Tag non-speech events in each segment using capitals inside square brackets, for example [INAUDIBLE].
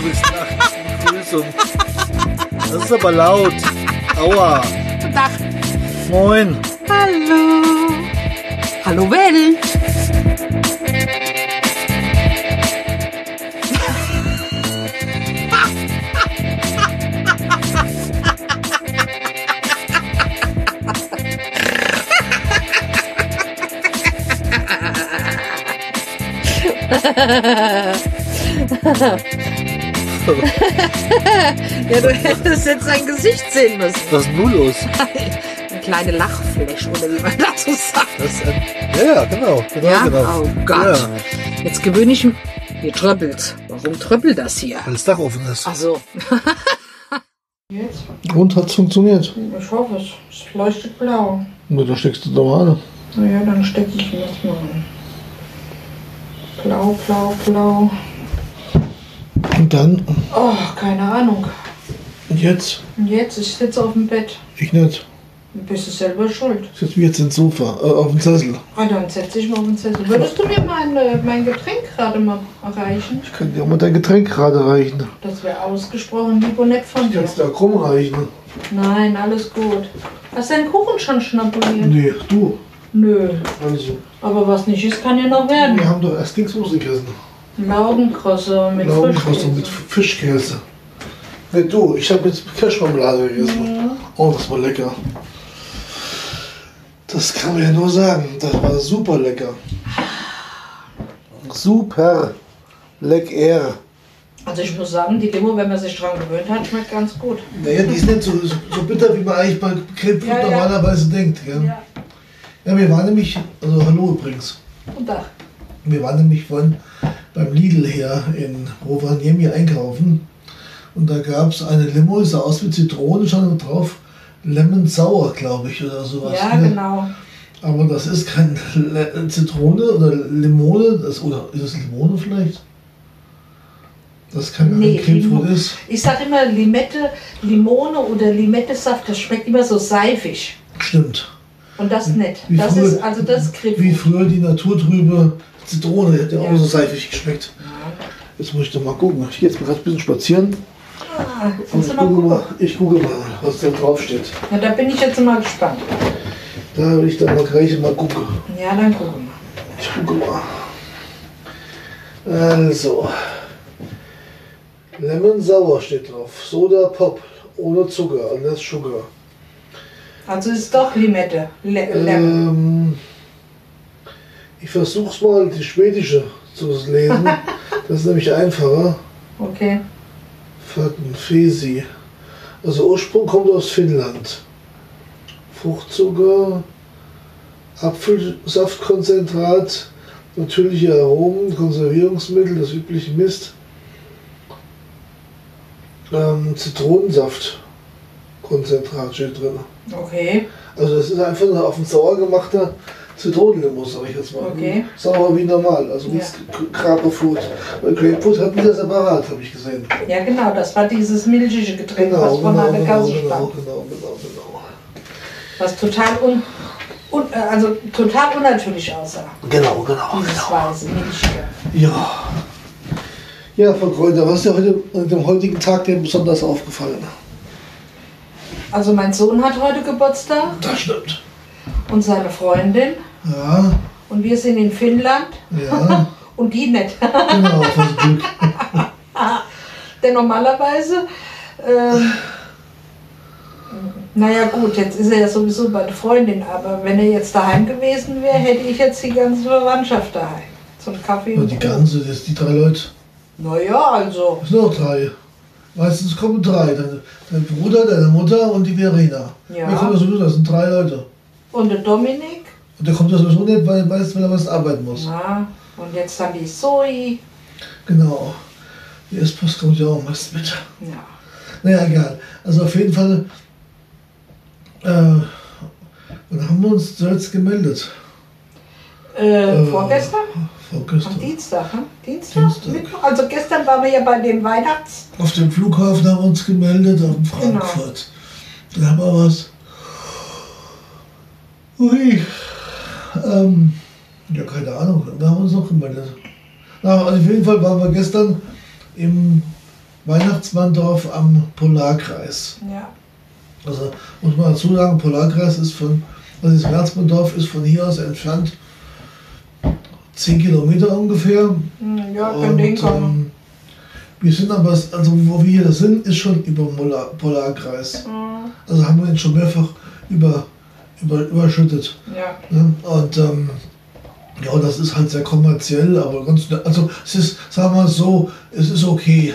du bist nachts. Begrüßung. Das ist aber laut. Aua. Guten Tag. Moin. Hallo. Hallo [LAUGHS] [LAUGHS] Ja, du hättest jetzt sein Gesicht sehen müssen. Was ist denn nun los? Eine kleine Lachfläche, oder wie man dazu sagt. Das ein, ja, ja, genau. genau, Ja? genau. Oh Gott. Ja, Jetzt gewöhne ich mich. Hier tröppelt. Warum tröppelt das hier? weil das Dach offen ist. Ach so. Und hat's funktioniert? Ich hoffe es. Es leuchtet blau. Nur da steckst du normal. Naja, dann stecke ich ihn jetzt mal an. Blau, blau, blau. Und dann, Oh, keine Ahnung. und jetzt, Und jetzt, ich sitze auf dem Bett. ich nicht. Du bist du selber schuld. Ich mich jetzt ins Sofa, äh, auf den Sessel. Ah, dann setze ich mal auf den Zettel. Würdest du mir mein, äh, mein Getränk gerade mal erreichen? Ich könnte dir auch mal dein Getränk gerade reichen. Das wäre ausgesprochen lieb und nett von Ich dir. kann es da krumm reichen. Nein, alles gut. Hast du den Kuchen schon schnabuliert? Nee, du. Nö. Also, Aber was nicht ist, kann ja noch werden. wir haben doch erst Dingsmus gegessen. Laugenkrosse mit Laugenkrosse Frischkäse. mit Fischkäse. Nee, du, ich habe jetzt Kirschmarmelade gegessen. Oh, das war lecker. Das kann man ja nur sagen. Das war super lecker. Super lecker. Also ich muss sagen, die Limo, wenn man sich dran gewöhnt hat, schmeckt ganz gut. Naja, die ist nicht so, so, so bitter, wie man eigentlich bei Grapefruit Ja, ja. normalerweise denkt. Gell? Ja. Ja, wir waren nämlich, also hallo übrigens. Und da. Wir waren nämlich vorhin beim Lidl hier in Rovaniemi einkaufen. Und da gab es eine Limo, sah aus wie Zitrone, stand drauf Lemon Sauer, glaube ich, oder sowas. Ja, ne? genau. Aber das ist kein Le Zitrone oder Limone, das, oder ist es Limone vielleicht? Das kein Nee, Grapefruit Limo- ist. Ich sag immer Limette, Limone oder Limettesaft, das schmeckt immer so seifig. Stimmt. Und das nicht. Wie Das früher- ist, also das ist Wie früher die naturtrübe Zitrone, hat ja auch so seifig geschmeckt. Jetzt muss ich doch mal gucken. Ich gehe jetzt mal gerade ein bisschen spazieren. Ah, Und ich gucke mal, ich gucke mal, was da drauf steht. Ja, da bin ich jetzt mal gespannt. Da will ich dann mal gleich mal gucken. Ja, dann gucken wir. Ich gucke mal. Also. Lemon Sauer steht drauf. Soda Pop. Ohne Zucker. Alles Sugar. Also ist doch Limette. Le Lemon. Ähm, ich versuch's mal, die schwedische zu lesen. [LAUGHS] Das ist nämlich einfacher. Okay. Fatten, Fesi. Also Ursprung kommt aus Finnland. Fruchtzucker, Apfelsaftkonzentrat, natürliche Aromen, Konservierungsmittel, das übliche Mist. Ähm, Zitronensaftkonzentrat steht drin. Okay. Also das ist einfach nur auf den Sauer gemachter Zitronenlimo, sag ich jetzt mal. Okay. Sauer wie normal, also wie Ja. Grapefruit. Weil Grapefruit hatten wir separat, habe ich gesehen. Ja, genau. Das war dieses milchige Getränk, was von genau, einer genau, Gasse genau, stand. genau, genau, genau. Was total un, un, äh, also total unnatürlich aussah. Genau, genau, Dieses genau. weiße, milchige. Ja. Ja, Frau Kräuter, was ist dir heute an dem heutigen Tag dir besonders aufgefallen? Also mein Sohn hat heute Geburtstag Das stimmt. und seine Freundin. Ja, Und wir sind in Finnland ja, [LAUGHS] und die nicht. genau, das Glück. [LAUGHS] Denn normalerweise, ähm, naja gut, jetzt ist er ja sowieso bei der Freundin, aber wenn er jetzt daheim gewesen wäre, hätte ich jetzt die ganze Verwandtschaft daheim. Zum Kaffee Und die ganze, das die drei Leute. Naja, also, Es sind noch drei. Meistens kommen drei. Dein, dein Bruder, deine Mutter und die Verena. Ja. Das sowieso? Das sind drei Leute. und der Dominik, Und der kommt das sowieso nicht, weil er weiß, wenn er was arbeiten muss. na, und jetzt dann die Zoe. Genau. Die S-Post kommt ja auch meist mit. Ja. Naja, egal. Also auf jeden Fall, äh, wann haben wir uns zuletzt gemeldet? Äh, Äh, Vorgestern? Am Vorgestern. Dienstag, hm? Dienstag? Dienstag. Mittwoch? Also gestern waren wir ja bei dem Weihnachts... Auf dem Flughafen haben wir uns gemeldet, auf Genau. Frankfurt. Da haben wir was. Ui. Ähm, ja, keine Ahnung. Da haben wir uns noch gemeldet. Na, also auf jeden Fall waren wir gestern im Weihnachtsmanndorf am Polarkreis. Ja. Also muss man dazu sagen, Polarkreis ist von, also das Weihnachtsmanndorf ist von hier aus entfernt 10 Kilometer ungefähr. Hm, Ja, könnte hinkommen. ähm, wir sind aber, also wo wir hier sind, ist schon über Polarkreis. Hm, Also haben wir ihn schon mehrfach über, über, überschüttet. Ja. Ne? Und ähm, ja, das ist halt sehr kommerziell, aber ganz, also es ist, sagen wir mal so, es ist okay.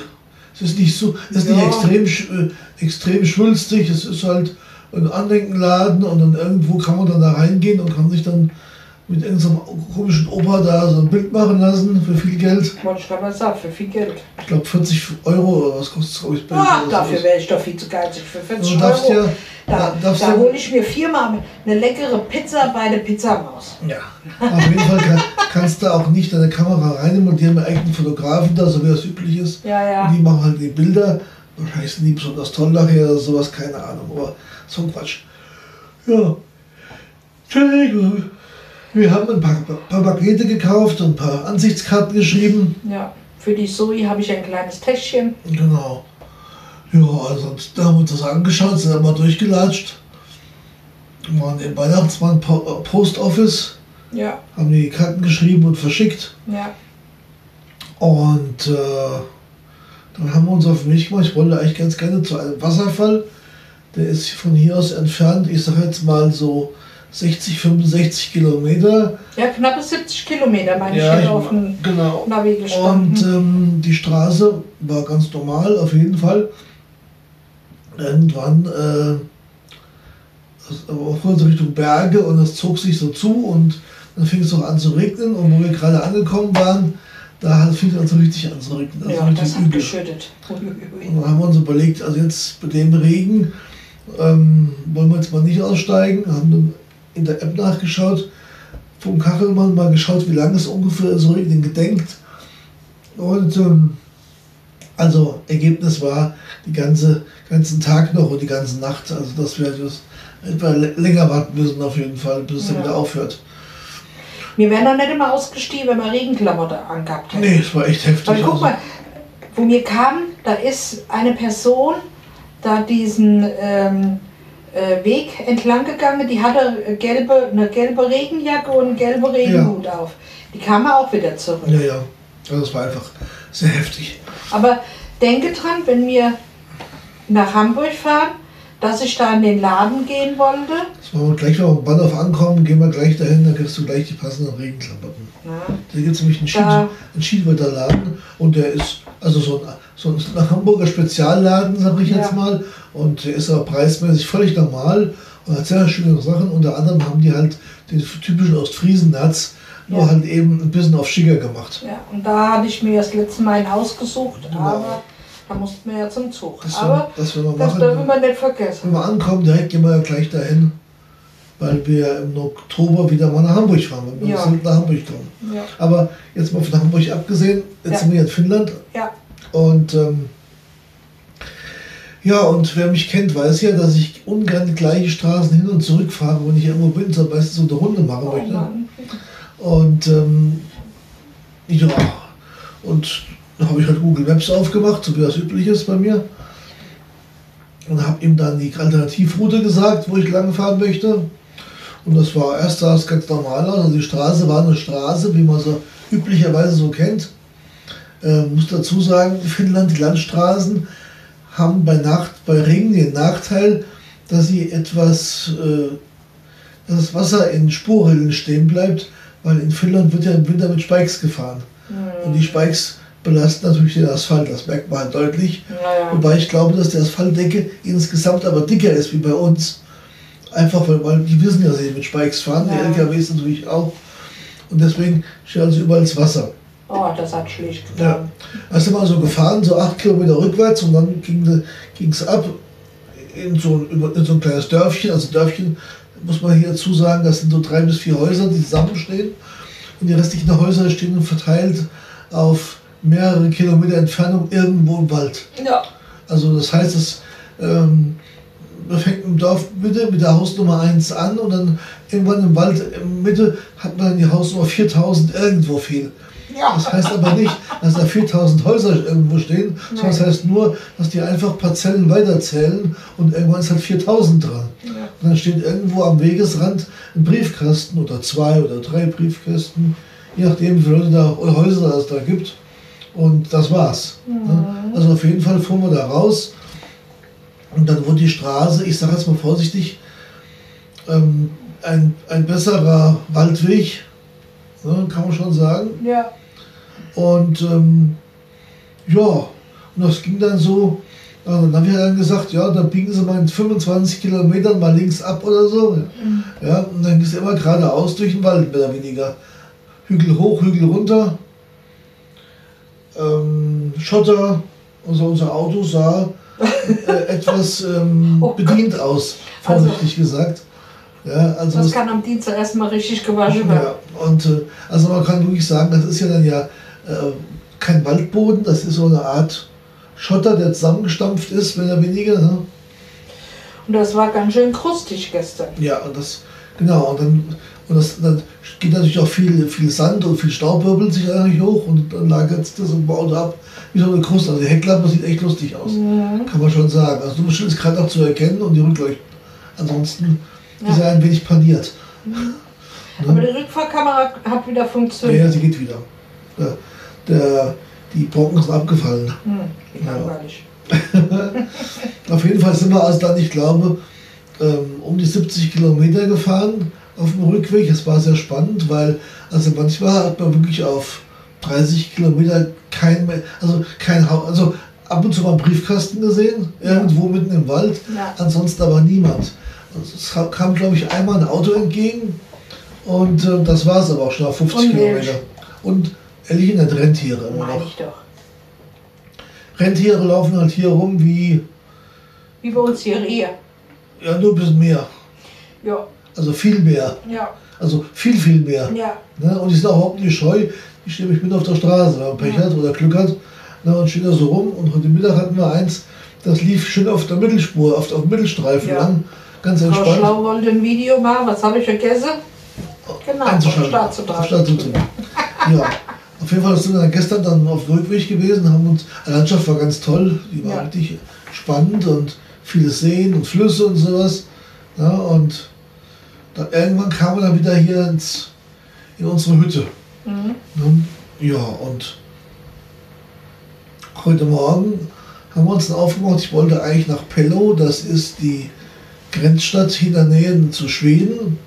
Es ist nicht so, es ist nicht Ja. extrem, sch- äh, extrem schwülstig, es ist halt ein Andenkenladen und dann irgendwo kann man dann da reingehen und kann sich dann mit irgendeinem komischen Opa da so ein Bild machen lassen für viel Geld. Wollte ich gerade mal sagen, für viel Geld. Ich glaube 40 Euro oder was kostet glaube ich Bild. Ach, dafür wäre ich doch viel zu geizig für 40 Du darfst Euro. ja, Da, da, da hole ich mir viermal eine leckere Pizza bei der Pizzamaus. Ja, auf jeden Fall kann, kannst du auch nicht deine Kamera reinnehmen und die haben einen eigenen Fotografen da, so wie das üblich ist. Ja, ja. Und die machen halt die Bilder. Wahrscheinlich sind die besonders toll nachher oder sowas, keine Ahnung, aber so ein Quatsch. Ja. Entschuldigung. Wir haben ein paar, paar Pakete gekauft und ein paar Ansichtskarten geschrieben. Ja. Für die Zoe habe ich ein kleines Täschchen. Genau. Ja, also da haben wir uns das angeschaut, sind dann mal durchgelatscht. Waren im Weihnachtsmann Po- Post Office, Ja, haben die Karten geschrieben und verschickt. ja. Und äh, dann haben wir uns auf den Weg gemacht. Ich wollte eigentlich ganz gerne zu einem Wasserfall. Der ist von hier aus entfernt, ich sage jetzt mal so 60, 65 Kilometer. Ja, knappe 70 Kilometer, meine ich, ich auf dem genau. Navi Und gestanden. ähm, die Straße war ganz normal, auf jeden Fall. Irgendwann äh, fuhr so Richtung Berge und es zog sich so zu und dann fing es auch an zu regnen. Und wo wir gerade angekommen waren, da fing es an so richtig an zu regnen. Also ja, das hat übel. geschüttet. Und dann haben wir uns überlegt, also jetzt bei dem Regen ähm, wollen wir jetzt mal nicht aussteigen, haben in der App nachgeschaut, vom Kachelmann mal geschaut, wie lange es ungefähr so regnen gedenkt. Und ähm, also Ergebnis war die ganze ganzen Tag noch und die ganze Nacht. Also dass wir das etwa lä- länger warten müssen auf jeden Fall, bis es dann Ja. wieder aufhört. Wir wären doch nicht immer ausgestiegen, wenn wir Regenklamotte angehabt hätten. Nee, es war echt heftig. Weil guck also. mal, wo wir kamen, da ist eine Person da diesen ähm, äh, Weg entlang gegangen, die hatte äh, gelbe, eine gelbe Regenjacke und einen gelben Regenhut auf. Die kam auch wieder zurück. Ja, ja. Also es war einfach sehr heftig. Aber denke dran, wenn wir nach Hamburg fahren, dass ich da in den Laden gehen wollte. Das machen wir gleich, wenn wir am Bahnhof ankommen, gehen wir gleich dahin, dann kriegst du gleich die passenden Regenklamotten. Ja, Da gibt es nämlich einen, Schied, Da- einen Schiedwetterladen und der ist also so ein, so ein Hamburger Spezialladen, sag ich jetzt Ja. mal. Und der ist aber preismäßig völlig normal und hat sehr schöne Sachen. Unter anderem haben die halt den typischen Ostfriesen-Nuts, nur Ja. halt eben ein bisschen auf Schicker gemacht. ja, und da hatte ich mir das letzte Mal einen ausgesucht, Genau. aber da mussten wir ja zum Zug. Das, aber werden- das wir das dürfen wir nicht Wenn vergessen. wir ankommen, direkt gehen wir ja gleich dahin, weil wir im Oktober wieder mal nach Hamburg fahren, wenn wir Ja. nach Hamburg kommen. Ja, Aber jetzt mal von Hamburg abgesehen, jetzt Ja. sind wir in Finnland ja, und ähm, ja, und wer mich kennt, weiß ja, dass ich ungern die gleichen Straßen hin und zurück fahre, wenn ich irgendwo bin, so meistens so eine Runde machen oh möchte. Mann. Und ähm, ja, und dann habe ich halt Google Maps aufgemacht, so wie das üblich ist bei mir. Und habe ihm dann die Alternativroute gesagt, wo ich lang fahren möchte. Und das war erst sah es ganz normal aus. Also die Straße war eine Straße, wie man so üblicherweise so kennt. Äh, muss dazu sagen, in Finnland, die Landstraßen haben bei Nacht, bei Regen den Nachteil, dass sie etwas, äh, dass das Wasser in Spurrillen stehen bleibt, weil in Finnland wird ja im Winter mit Spikes gefahren. Und die Spikes belasten natürlich den Asphalt, das merkt man halt deutlich. Naja. Wobei ich glaube, dass die Asphaltdecke insgesamt aber dicker ist wie bei uns. Einfach weil, weil die wissen ja, dass sie mit Spikes fahren, Ja. die LKWs natürlich auch. Und deswegen steht also überall das Wasser. Oh, das hat schlecht Ja. getan. Hast du mal so gefahren, so acht Kilometer rückwärts und dann ging es ab in so, ein- in so ein kleines Dörfchen. Also Dörfchen muss man hier dazu sagen, das sind so drei bis vier Häuser, die zusammenstehen. Und die restlichen Häuser stehen verteilt auf mehrere Kilometer Entfernung irgendwo im Wald. Ja. Also das heißt, es ähm, man fängt im Dorf Mitte mit der Hausnummer 1 an und dann irgendwann im Wald in Mitte hat man die Hausnummer 4000 irgendwo viel. Ja. Das heißt aber nicht, dass da 4000 Häuser irgendwo stehen, sondern das Nein. heißt nur, dass die einfach Parzellen weiterzählen und irgendwann ist halt 4000 dran. Ja. Und dann steht irgendwo am Wegesrand ein Briefkasten oder zwei oder drei Briefkästen, je nachdem, wie viele Leute da Häuser es da gibt. Und das war's. Ne? Also auf jeden Fall fuhren wir da raus. Und dann wurde die Straße, ich sage jetzt mal vorsichtig, ähm, ein, ein besserer Waldweg, ne, kann man schon sagen. Ja. Und ähm, ja, und das ging dann so. äh, Dann haben wir dann gesagt, ja, dann biegen sie mal in 25 Kilometern mal links ab oder so. Ja, und dann ging es immer geradeaus durch den Wald, mehr oder weniger. Hügel hoch, Hügel runter. Ähm, Schotter, also unser Auto sah äh, [LAUGHS] etwas ähm, Oh bedient aus, Also- vorsichtig gesagt. Ja, also Das kann am Dienstag erstmal richtig gewaschen werden. ja, und äh, also man kann wirklich sagen, das ist ja dann ja äh, kein Waldboden, das ist so eine Art Schotter, der zusammengestampft ist, mehr oder weniger. Ne? Und das war ganz schön krustig gestern. Ja, und das, genau, und dann, und das, dann geht natürlich auch viel, viel Sand und viel Staub wirbelt sich eigentlich hoch und dann lagert es das im Auto ab wie so eine Kruste. Also die Heckklappe sieht echt lustig aus, kann man schon sagen. Also du bist gerade noch zu erkennen und die Rückleuchten. Ansonsten ist Ja. er ein wenig paniert. Aber die Rückfahrkamera hat wieder Ja, funktioniert. ja, sie geht wieder. Der, der, die Brocken sind abgefallen. Hm, langweilig. [LAUGHS] [LAUGHS] Auf jeden Fall sind wir also dann, ich glaube, ähm, um die 70 Kilometer gefahren auf dem Rückweg. Es war sehr spannend, weil also manchmal hat man wirklich auf 30 Kilometer kein mehr, also kein Haus, also ab und zu mal einen Briefkasten gesehen, irgendwo mitten im Wald, Ja. ansonsten aber niemand. Also es kam- glaube ich, einmal ein Auto entgegen und äh, das war es aber auch schon auf 50 Und Milch. Kilometer. Und ehrlich nicht Rentiere immer noch. ich doch. Rentiere laufen halt hier rum wie, Wie bei uns hier hier. Ja, nur ein bisschen mehr. Ja, Also viel mehr. ja, Also viel, viel mehr. ja. Ne? Und die sind auch überhaupt nicht scheu. Die stehen nämlich mit auf der Straße, wenn man Pech hat oder Glück hat. Ne? Und stehen da so rum. Und heute Mittag hatten wir eins, das lief schön auf der Mittelspur, auf, auf dem Mittelstreifen Ja. lang. Ganz Frau entspannt. Schlau wollte ein Video machen. Was habe ich vergessen? Genau, einzuschalten. Start zu. Start zu. [LAUGHS] Ja. Auf jeden Fall sind wir dann gestern dann auf dem Rückweg gewesen, haben uns, die Landschaft war ganz toll, die war Ja. richtig spannend und viele Seen und Flüsse und sowas. Ja, und dann irgendwann kamen wir dann wieder hier ins, in unsere Hütte. Mhm. Ne? Ja, und heute Morgen haben wir uns dann aufgemacht. Ich wollte eigentlich nach Pello, das ist die Grenzstadt hier in der Nähe zu Schweden.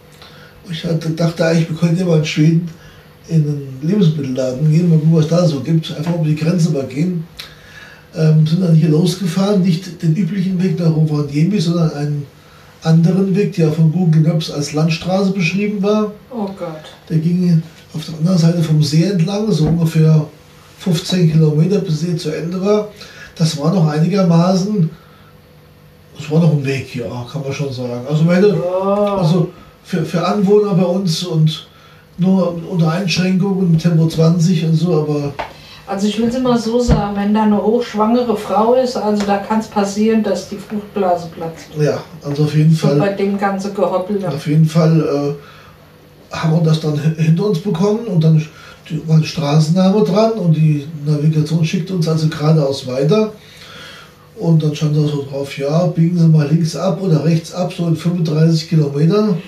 Ich hatte, dachte eigentlich, wir könnten ja mal in Schweden in einen Lebensmittelladen gehen, mal gucken, was da so gibt. Einfach über die Grenze mal gehen. Ähm, sind dann hier losgefahren, nicht den üblichen Weg nach Rovaniemi, sondern einen anderen Weg, der von Google Maps als Landstraße beschrieben war. Oh Gott. Der ging auf der anderen Seite vom See entlang, so ungefähr 15 Kilometer bis See zu Ende war. Das war noch einigermaßen, das war noch ein Weg, ja, kann man schon sagen. Also, hätte, Oh. also für, für Anwohner bei uns und nur unter Einschränkungen Tempo 20 und so, aber Also ich will es immer so sagen, wenn da eine hochschwangere Frau ist, also da kann es passieren, dass die Fruchtblase platzt. ja, also auf jeden Fall. bei dem ganzen Gehoppel. Auf jeden Fall äh, haben wir das dann hi- hinter uns bekommen und dann die- war ein Straßenname dran und die Navigation schickte uns also geradeaus weiter. Und dann stand da so drauf, ja, biegen Sie mal links ab oder rechts ab, so in 35 Kilometern.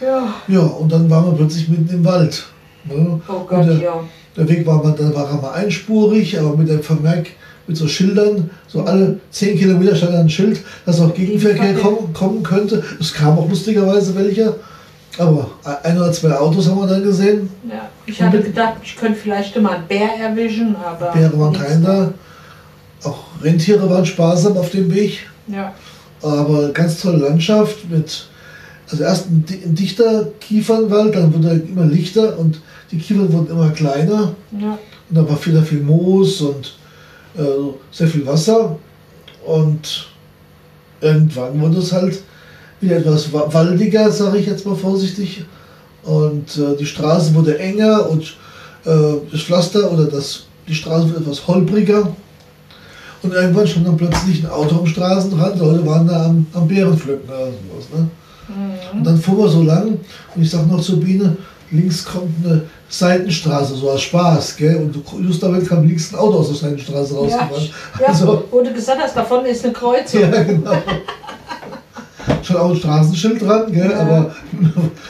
Ja. Ja, und dann waren wir plötzlich mitten im Wald. Ne? Oh Gott, der, ja. der Weg war, mal- dann war er mal einspurig, aber mit dem Vermerk, mit so Schildern, so alle 10 Kilometer stand ein Schild, dass auch Gegenverkehr kommen, kommen könnte. Es kam auch lustigerweise welcher, aber ein oder zwei Autos haben wir dann gesehen, ja. Ich hatte gedacht, ich könnte vielleicht immer einen Bär erwischen, aber. Bären waren nichts. kein da. Auch Rentiere waren sparsam auf dem Weg, Ja. aber ganz tolle Landschaft mit, also erst ein, di- ein dichter Kiefernwald, dann wurde er immer lichter und die Kiefern wurden immer kleiner. Ja. Und da war viel, viel Moos und äh, sehr viel Wasser. Und irgendwann wurde es halt wieder etwas wa- waldiger, sage ich jetzt mal vorsichtig. Und äh, die Straße wurde enger und äh, das Pflaster oder das, die Straße wurde etwas holpriger. Und irgendwann stand dann plötzlich ein Auto am Straßenrand, Leute waren da am, am Bärenpflücken oder sowas. Ne? Und dann fuhren wir so lang und ich sag noch zur Biene, links kommt eine Seitenstraße, so als Spaß, gell? Und just damit kam links ein Auto aus der Seitenstraße rausgefahren. ja Also, wo du gesagt hast, davon ist eine Kreuzung. [LAUGHS] ja, genau. Schon auch ein Straßenschild dran, gell? Ja. Aber,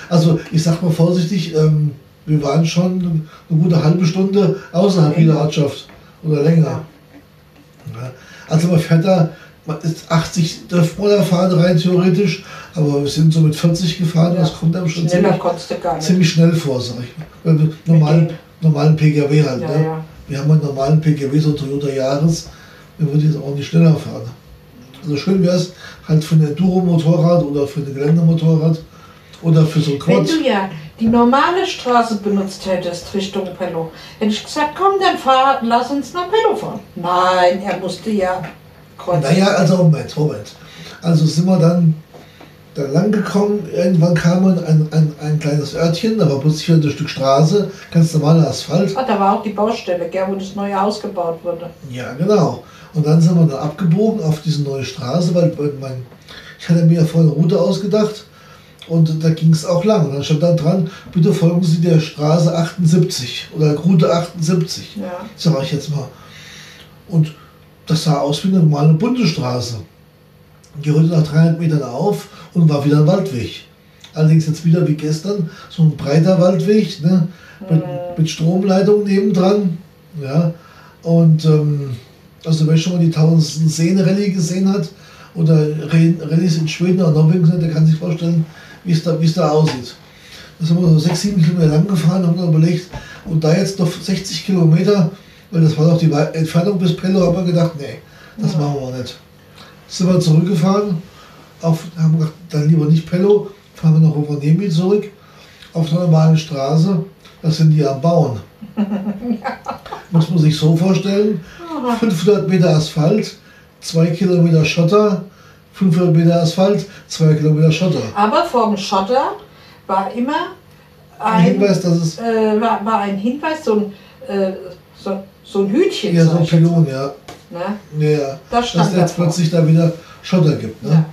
also ich sag mal vorsichtig, ähm, wir waren schon eine gute halbe Stunde außerhalb jeder Ortschaft. Oder länger. Ja. Also man fährt da, man ist 80 dürfte man da fahren rein theoretisch, aber wir sind so mit 40 gefahren, Ja. das kommt einem schon ziemlich, ziemlich schnell vor, sag ich mal. Wir normalen, normalen PKW halt, Ja, ne? ja. Wir haben einen normalen PKW, so Toyota Yaris, wir würden jetzt auch nicht schneller fahren. Also schön wäre es halt für ein Enduro-Motorrad oder für ein Geländemotorrad oder für so ein Wenn Quad. du ja die normale Straße benutzt hättest Richtung Pello, hätte ich gesagt, komm, dann fahr, lass uns nach Pello fahren. Nein, er musste ja kreuzen. Naja, also Moment, Moment. Also sind wir dann da lang gekommen, irgendwann kam man ein, ein, ein kleines Örtchen, da war plötzlich wieder ein Stück Straße, ganz normaler Asphalt. Ah, da war auch die Baustelle, gell, wo das neue Haus gebaut wurde. Ja, genau. Und dann sind wir dann abgebogen auf diese neue Straße, weil mein, ich hatte mir ja vorher eine Route ausgedacht und da ging es auch lang. Und dann stand dann dran, bitte folgen Sie der Straße 78 oder Route 78, Ja. sage ich jetzt mal. Und das sah aus wie eine normale Bundesstraße. Die hörte nach 300 Metern auf und war wieder ein Waldweg. Allerdings jetzt wieder wie gestern, so ein breiter Waldweg, ne? mit, mit Stromleitung nebendran. Ja? Und ähm, also wer schon mal die tausendsten Seen-Rallye gesehen hat oder Rallyes in Schweden oder Norwegen der kann sich vorstellen, wie es da, aussieht. Da sind wir so 6, 7 Kilometer lang gefahren und haben dann überlegt, und da jetzt noch 60 Kilometer, weil das war doch die Entfernung bis Pello, haben wir gedacht, nee, das Ja. machen wir nicht. Sind wir zurückgefahren, auf, haben gedacht, dann lieber nicht Pello, fahren wir nach Rovaniemi zurück, auf der normalen Straße, das sind die am Bauen. [LAUGHS] Muss man sich so vorstellen, 500 Meter Asphalt, 2 Kilometer Schotter, 500 Meter Asphalt, 2 Kilometer Schotter. Aber vorm Schotter war immer Ein ein, Hinweis, dass es äh, war, war ein Hinweis, so ein, äh, so, ein Hütchen. ja so ein Pylon, ja. Ne? Ja, ja. Das Dass jetzt plötzlich da wieder Schotter gibt. Ne? Ja.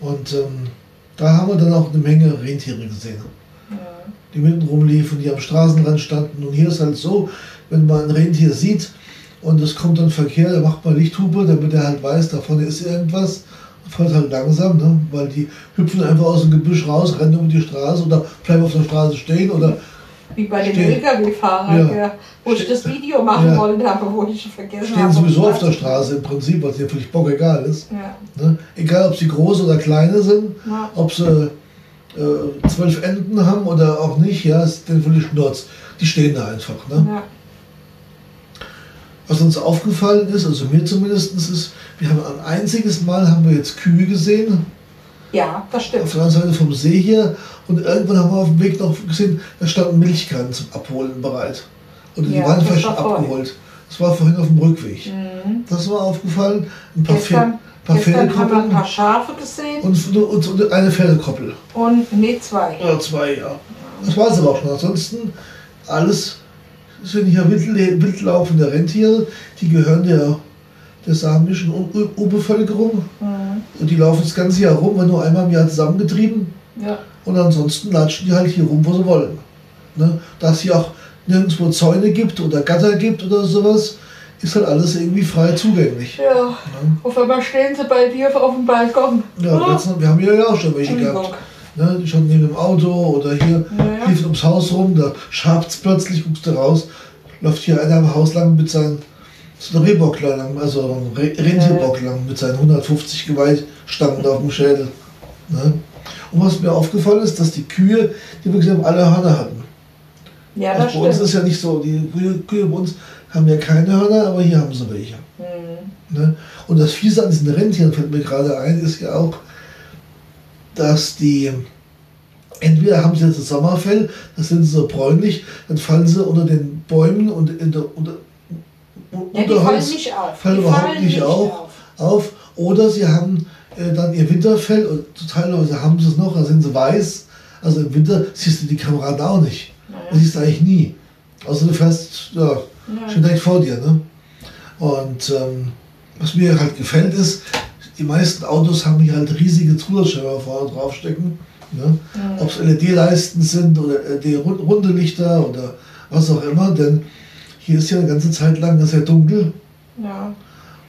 Und ähm, da haben wir dann auch eine Menge Rentiere gesehen, die mitten rumliefen, die am Straßenrand standen. Und hier ist halt so, wenn man ein Rentier sieht und es kommt dann Verkehr, dann macht man Lichthupe, damit er halt weiß, da vorne ist irgendwas. Fährt halt langsam, ne? weil die hüpfen einfach aus dem Gebüsch raus, rennen über die Straße oder bleiben auf der Straße stehen oder Wie bei dem Stehen. LKW-Fahrer, Ja. wo ich das Video machen Ja. wollte, aber wo ich vergessen stehen habe. sowieso auf der Straße im Prinzip, was dir völlig bockegal ist. Ja. Ne? Egal, ob sie groß oder kleine sind, Ja. ob sie äh, zwölf Enden haben oder auch nicht, ja, ist denen völlig schnurz. Die stehen da einfach. Ne? Ja. Was uns aufgefallen ist, also mir zumindest, ist, wir haben ein einziges Mal haben wir jetzt Kühe gesehen, ja, das auf stimmt. der anderen Seite vom See hier. Und irgendwann haben wir auf dem Weg noch gesehen, da standen Milchkannen zum Abholen bereit. Oder die Ja, waren das vielleicht schon abgeholt. Das war vorhin auf dem Rückweg. Mhm. Das war aufgefallen. Ein paar, Gestern, paar gestern haben wir ein paar Schafe gesehen und, und, und eine Pferdekoppel. und nee, zwei. Oder zwei, ja. Das war es aber auch schon. Ansonsten alles sind hier wild, wildlaufende Rentiere, die gehören der, der samischen Urbevölkerung. Mhm. Und die laufen das ganze Jahr rum, werden nur einmal im Jahr zusammengetrieben. Ja. Und ansonsten latschen die halt hier rum, wo sie wollen. Ne? Da es hier auch nirgendwo Zäune gibt oder Gatter gibt oder sowas, ist halt alles irgendwie frei zugänglich. ja. Ne? Auf einmal stehen sie bei dir auf dem Balkon. Ja, Ah, letztens, wir haben hier ja auch schon welche gehabt. Ne? Die schon neben dem Auto oder hier ja. lief ums Haus rum, da schabt es plötzlich, guckst du raus, läuft hier einer am Haus lang mit seinen, so ein Rehbockler lang, also ein Re Rentierbock lang mit seinen 150 Geweihstangen auf dem Schädel. Ne? Und was mir aufgefallen ist, dass die Kühe, die wir gesehen haben, alle Hörner hatten. Ja, Also das bei uns stimmt. ist ja nicht so, die Kühe, Kühe bei uns haben ja keine Hörner, aber hier haben sie welche. Mhm. Ne? Und das Fiese an diesen Rentieren, fällt mir gerade ein, ist ja auch, dass die, entweder haben sie jetzt das Sommerfell, das sind sie so bräunlich, dann fallen sie unter den Bäumen und in der, unter, Ja, die fallen nicht auf. fallen die überhaupt fallen nicht auf. auf, oder sie haben äh, dann ihr Winterfell, und teilweise haben sie es noch, da sind sie weiß, also im Winter siehst du die Kameraden auch nicht. Das siehst du eigentlich nie. Also du fährst, ja, Ja. schon direkt vor dir. Ne? Und ähm, was mir halt gefällt ist, die meisten Autos haben hier halt riesige Zusatzschirme vorne draufstecken. Ne? Mhm. Ob es LED-Leisten sind oder LED-runde Lichter oder was auch immer, denn hier ist ja eine ganze Zeit lang sehr dunkel. Ja.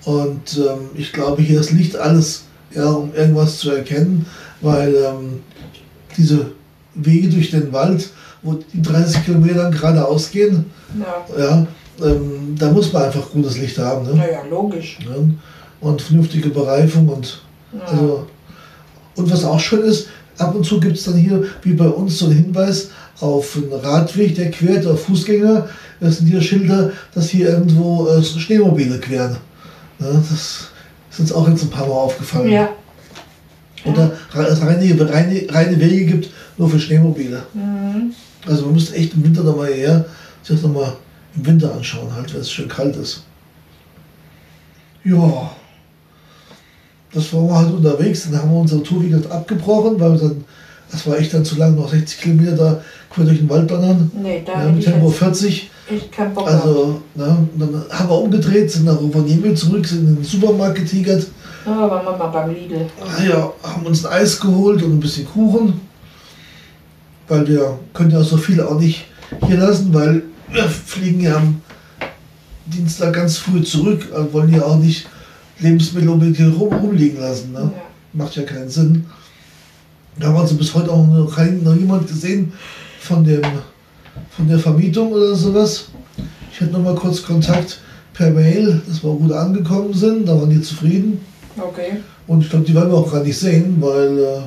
Und ähm, ich glaube, hier ist Licht alles, ja, um irgendwas zu erkennen, weil ähm, diese Wege durch den Wald, wo die 30 Kilometer geradeaus gehen, Ja. ja, ähm, da muss man einfach gutes Licht haben. Ne? Naja, logisch. Ne? Und vernünftige Bereifung und Ja. also und was auch schön ist, ab und zu gibt es dann hier, wie bei uns, so einen Hinweis auf einen Radweg, der quert, auf Fußgänger. Das sind hier Schilder, dass hier irgendwo äh, Schneemobile queren. Ne? Das ist uns auch jetzt ein paar Mal aufgefallen. ja. Oder es reine, reine, reine Wege gibt, nur für Schneemobile. Mhm. Also man müsste echt im Winter nochmal her, sich das nochmal im Winter anschauen, halt, wenn es schön kalt ist. Ja, das waren wir halt unterwegs, dann haben wir unsere Tour wieder abgebrochen, weil wir dann, das war echt dann zu lang, noch 60 Kilometer da quer durch den Wald donnern, Nee, da ja, mit ich Tempo jetzt 40. echt keinen Bock. Also, ne, dann haben wir umgedreht, sind nach Rovaniemi zurück, sind in den Supermarkt getigert, Ja, waren wir mal beim Lidl. Ah ja, haben uns ein Eis geholt und ein bisschen Kuchen. Weil wir können ja so viel auch nicht hier lassen, weil wir fliegen ja am Dienstag ganz früh zurück und wollen ja auch nicht Lebensmittel unbedingt rum, rumliegen lassen. Ne? Ja. Macht ja keinen Sinn. Da haben wir also bis heute auch noch, kein, noch jemand gesehen von, dem, von der Vermietung oder sowas. Ich hatte noch mal kurz Kontakt per Mail, dass wir gut angekommen sind. Da waren die zufrieden. Okay. Und ich glaube, die werden wir auch gar nicht sehen, weil äh,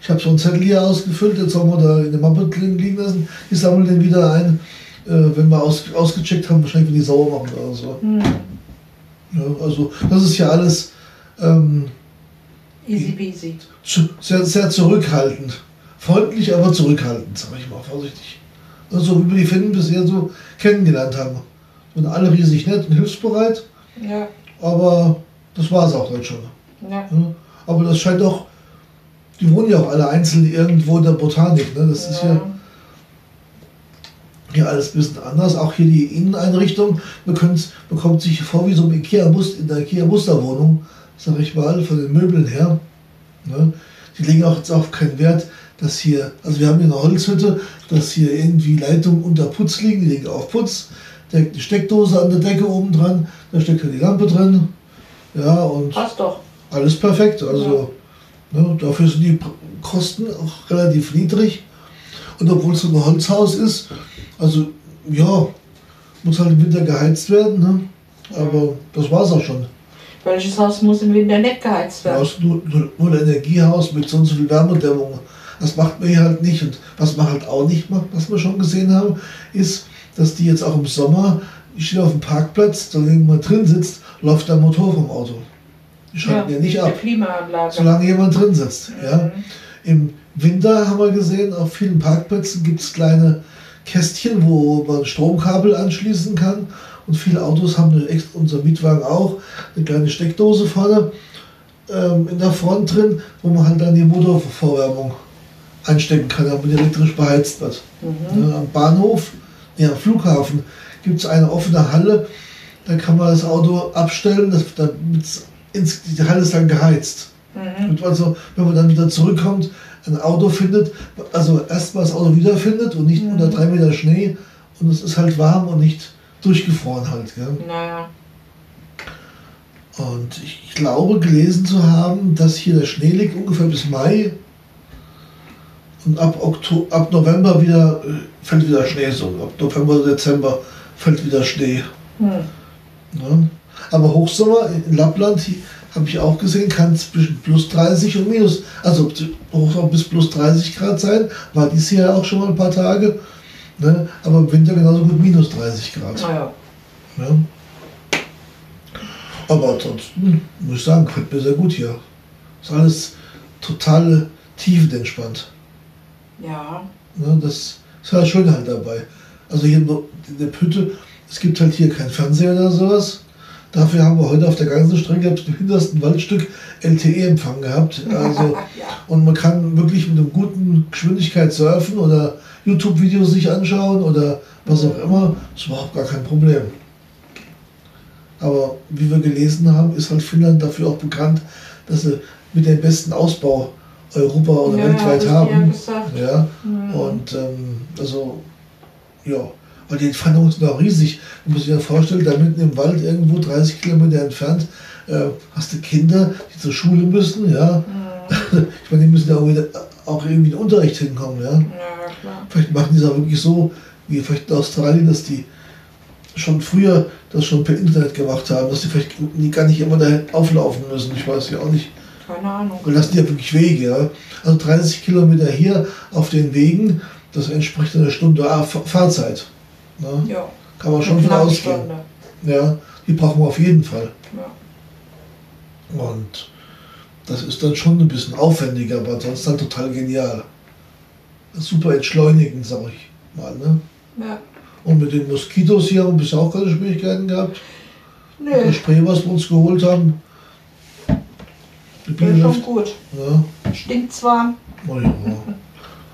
ich habe so einen Zettel hier ausgefüllt, jetzt sollen wir da in der Mappe drin liegen lassen. Ich sammle den wieder ein, äh, wenn wir aus, ausgecheckt haben, wahrscheinlich wenn die sauer machen oder so. Hm. Ja, also das ist ja alles ähm, Easy peasy. zu, sehr, sehr zurückhaltend. Freundlich, aber zurückhaltend, sage ich mal, vorsichtig. Also wie wir die Finnen bisher so kennengelernt haben. Und alle riesig nett und hilfsbereit, Ja. aber das war es auch dann schon. Ja. Ja, aber das scheint doch, die wohnen ja auch alle einzeln irgendwo in der Botanik. Ne? Das ist ja hier alles ein bisschen anders. Auch hier die Inneneinrichtung bekommt, bekommt sich vor wie so ein Ikea -Must, in der Ikea-Musterwohnung, sag ich mal, von den Möbeln her. Ne? Die legen auch jetzt auch keinen Wert, dass hier, also wir haben hier eine Holzhütte, dass hier irgendwie Leitungen unter Putz liegen, die liegen auf Putz, eine Steckdose an der Decke oben dran, da steckt ja die Lampe drin. Ja, und Passt doch. alles perfekt. Also ne, dafür sind die Kosten auch relativ niedrig. Und obwohl es so ein Holzhaus ist, also ja, muss halt im Winter geheizt werden. Ne? Aber das war es auch schon. Welches Haus muss im Winter nicht geheizt Ja. werden? Nur, nur, nur ein Energiehaus mit so und so viel Wärmedämmung. Das macht man hier halt nicht. Und was man halt auch nicht macht, was wir schon gesehen haben, ist, dass die jetzt auch im Sommer, ich stehe auf dem Parkplatz, da jemand drin sitzt, läuft der Motor vom Auto. Die schalten ja, nicht mit ab. Solange jemand drin sitzt. Ja. Mhm. Im Winter haben wir gesehen, auf vielen Parkplätzen gibt es kleine Kästchen, wo man Stromkabel anschließen kann. Und viele Autos haben eine, extra- unser Mietwagen auch, eine kleine Steckdose vorne ähm, in der Front drin, wo man halt dann die Motorvorwärmung einstecken kann, damit elektrisch beheizt wird. Mhm. Ja, am Bahnhof, ja, am Flughafen gibt es eine offene Halle, da kann man das Auto abstellen, das, damit ins, die Halle ist dann geheizt. Mhm. Und also, wenn man dann wieder zurückkommt, ein Auto findet, also erstmal das Auto wiederfindet und nicht Mhm. unter drei Meter Schnee und es ist halt warm und nicht durchgefroren halt. Gell? Naja. Und ich glaube gelesen zu haben, dass hier der Schnee liegt ungefähr bis Mai und ab, Oktober, ab November wieder äh, fällt wieder Schnee, so ab November, Dezember fällt wieder Schnee. Hm. Ne? Aber Hochsommer in Lappland habe ich auch gesehen, kann zwischen plus 30 und minus, also Hochsommer bis plus 30 Grad sein, war dies Jahr auch schon mal ein paar Tage. Ne? Aber im Winter genauso gut minus 30 Grad. Naja. Ne? Aber ansonsten muss ich sagen, gefällt mir sehr gut hier. Ist alles total tiefenentspannt. Ja. Ne? Das ist ja das Schöne halt dabei. Also hier in der Hütte, es gibt halt hier kein Fernseher oder sowas. Dafür haben wir heute auf der ganzen Strecke im hintersten Waldstück LTE-Empfang gehabt. [LAUGHS] Also, ja. und man kann wirklich mit einer guten Geschwindigkeit surfen oder YouTube-Videos sich anschauen oder was auch immer. Das ist überhaupt gar kein Problem. Aber wie wir gelesen haben, ist halt Finnland dafür auch bekannt, dass sie mit dem besten Ausbau Europa oder Ja, weltweit ich haben. Ja. Ja, Mhm. und ähm, also, ja. Weil die Entfernungen sind auch riesig. Man muss sich ja vorstellen, da mitten im Wald, irgendwo 30 Kilometer entfernt, äh, hast du Kinder, die zur Schule müssen, ja. Mhm. [LAUGHS] Ich meine, die müssen ja auch, wieder, auch irgendwie in den Unterricht hinkommen, ja. Ja. Vielleicht machen die es auch wirklich so, wie vielleicht in Australien, dass die schon früher das schon per Internet gemacht haben, dass die vielleicht gar nicht immer dahin auflaufen müssen. Ich weiß ja auch nicht. Keine Ahnung. Und lassen die ja wirklich Wege. Ja? Also 30 Kilometer hier auf den Wegen, das entspricht einer Stunde Fahrzeit. Ne? Ja. Kann man schon von ausgehen. Stunde. Ja, die brauchen wir auf jeden Fall. Ja. Und das ist dann schon ein bisschen aufwendiger, aber ansonsten halt total genial. Super entschleunigend, sag ich mal. Ne? Ja. Und mit den Moskitos hier haben wir bisher auch keine Schwierigkeiten gehabt. Das Nö, Spray, was wir uns geholt haben. Das ist schon gut. Ja, Stinkt zwar. oh ja.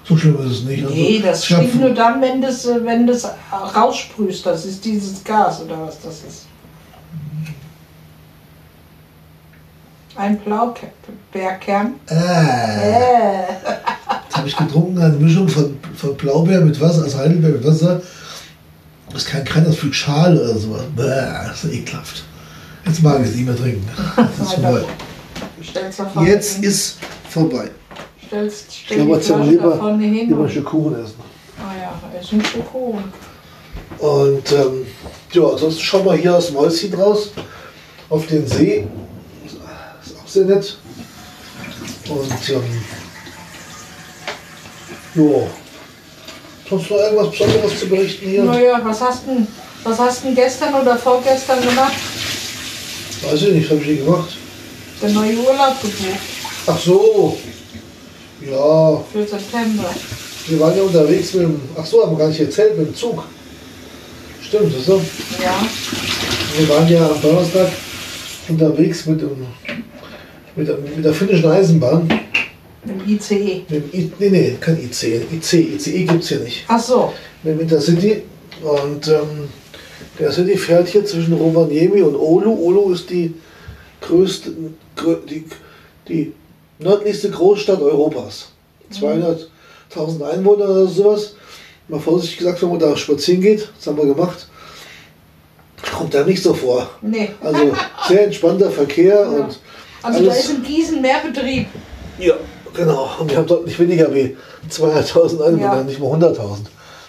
So schlimm ist es nicht. Also, Nee, das ich hab- stinkt nur dann, wenn das, äh, wenn das raussprühst. Das ist dieses Gas oder was das ist. Ein Blaubeerkern. Äh, Äh. jetzt habe ich getrunken eine Mischung von, von Blaubeer mit Wasser, also Heidelbeer mit Wasser. Das kann keiner Flug Schale oder sowas. Bäh, das ist ekelhaft. Jetzt mag ich es nicht mehr trinken. Das ist vorbei. Vorne Jetzt hin. ist vorbei. Stellst, Ich stell glaube, die Flasche da lieber, vorne hin. lieber ein Stück Kuchen essen. Ah ja, ist ein Stück Kuchen. Und ähm, ja, ansonsten schauen wir hier aus dem Häuschen raus auf den See. Ist auch sehr nett. Und ähm, ja, sonst noch irgendwas Besonderes zu berichten hier? Naja, was hast du was hast denn gestern oder vorgestern gemacht? Weiß ich nicht, habe ich nie gemacht. Den neuen Urlaub gebucht Ach so, ja, für September. wir waren ja unterwegs mit dem, ach so, haben wir gar nicht erzählt, mit dem Zug. Stimmt, das ist so. Ja, Wir waren ja am Donnerstag unterwegs mit, dem, mit, der, mit der finnischen Eisenbahn. ICE. Mit dem I, nee, nee, kein IC. IC, ICE gibt es hier nicht. Ach so, Mit dem Intercity. Und ähm, der City fährt hier zwischen Rovaniemi und Oulu. Oulu ist die größte, grö, die, die nördlichste Großstadt Europas. 200.000 Einwohner oder sowas. Mal vorsichtig gesagt, wenn man da spazieren geht, das haben wir gemacht, kommt da nicht so vor. nee. Also sehr entspannter Verkehr Ja. und Also da alles- ist in Gießen mehr Betrieb. Ja, genau. Und wir haben deutlich weniger wie 200.000 Einwohner, Ja. nicht mal 100.000.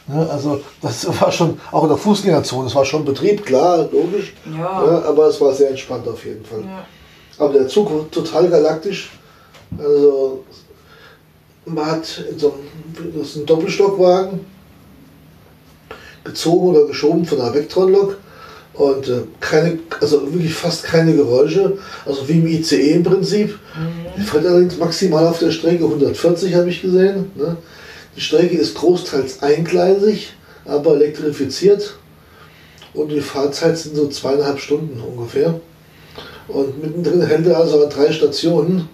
Ne, also das [LAUGHS] war schon, auch in der Fußgängerzone, es war schon Betrieb, klar, logisch. Ja. Ja, aber es war sehr entspannt auf jeden Fall. Ja. Aber der Zug war total galaktisch. Also man hat so einem, das ist ein Doppelstockwagen gezogen oder geschoben von einer Vectron-Lok und äh, keine, also wirklich fast keine Geräusche, also wie im ICE im Prinzip. Die fährt allerdings maximal auf der Strecke 140 habe ich gesehen. Ne? Die Strecke ist großteils eingleisig, aber elektrifiziert und die Fahrzeit sind so zweieinhalb Stunden ungefähr. Und mittendrin hält er also an drei Stationen.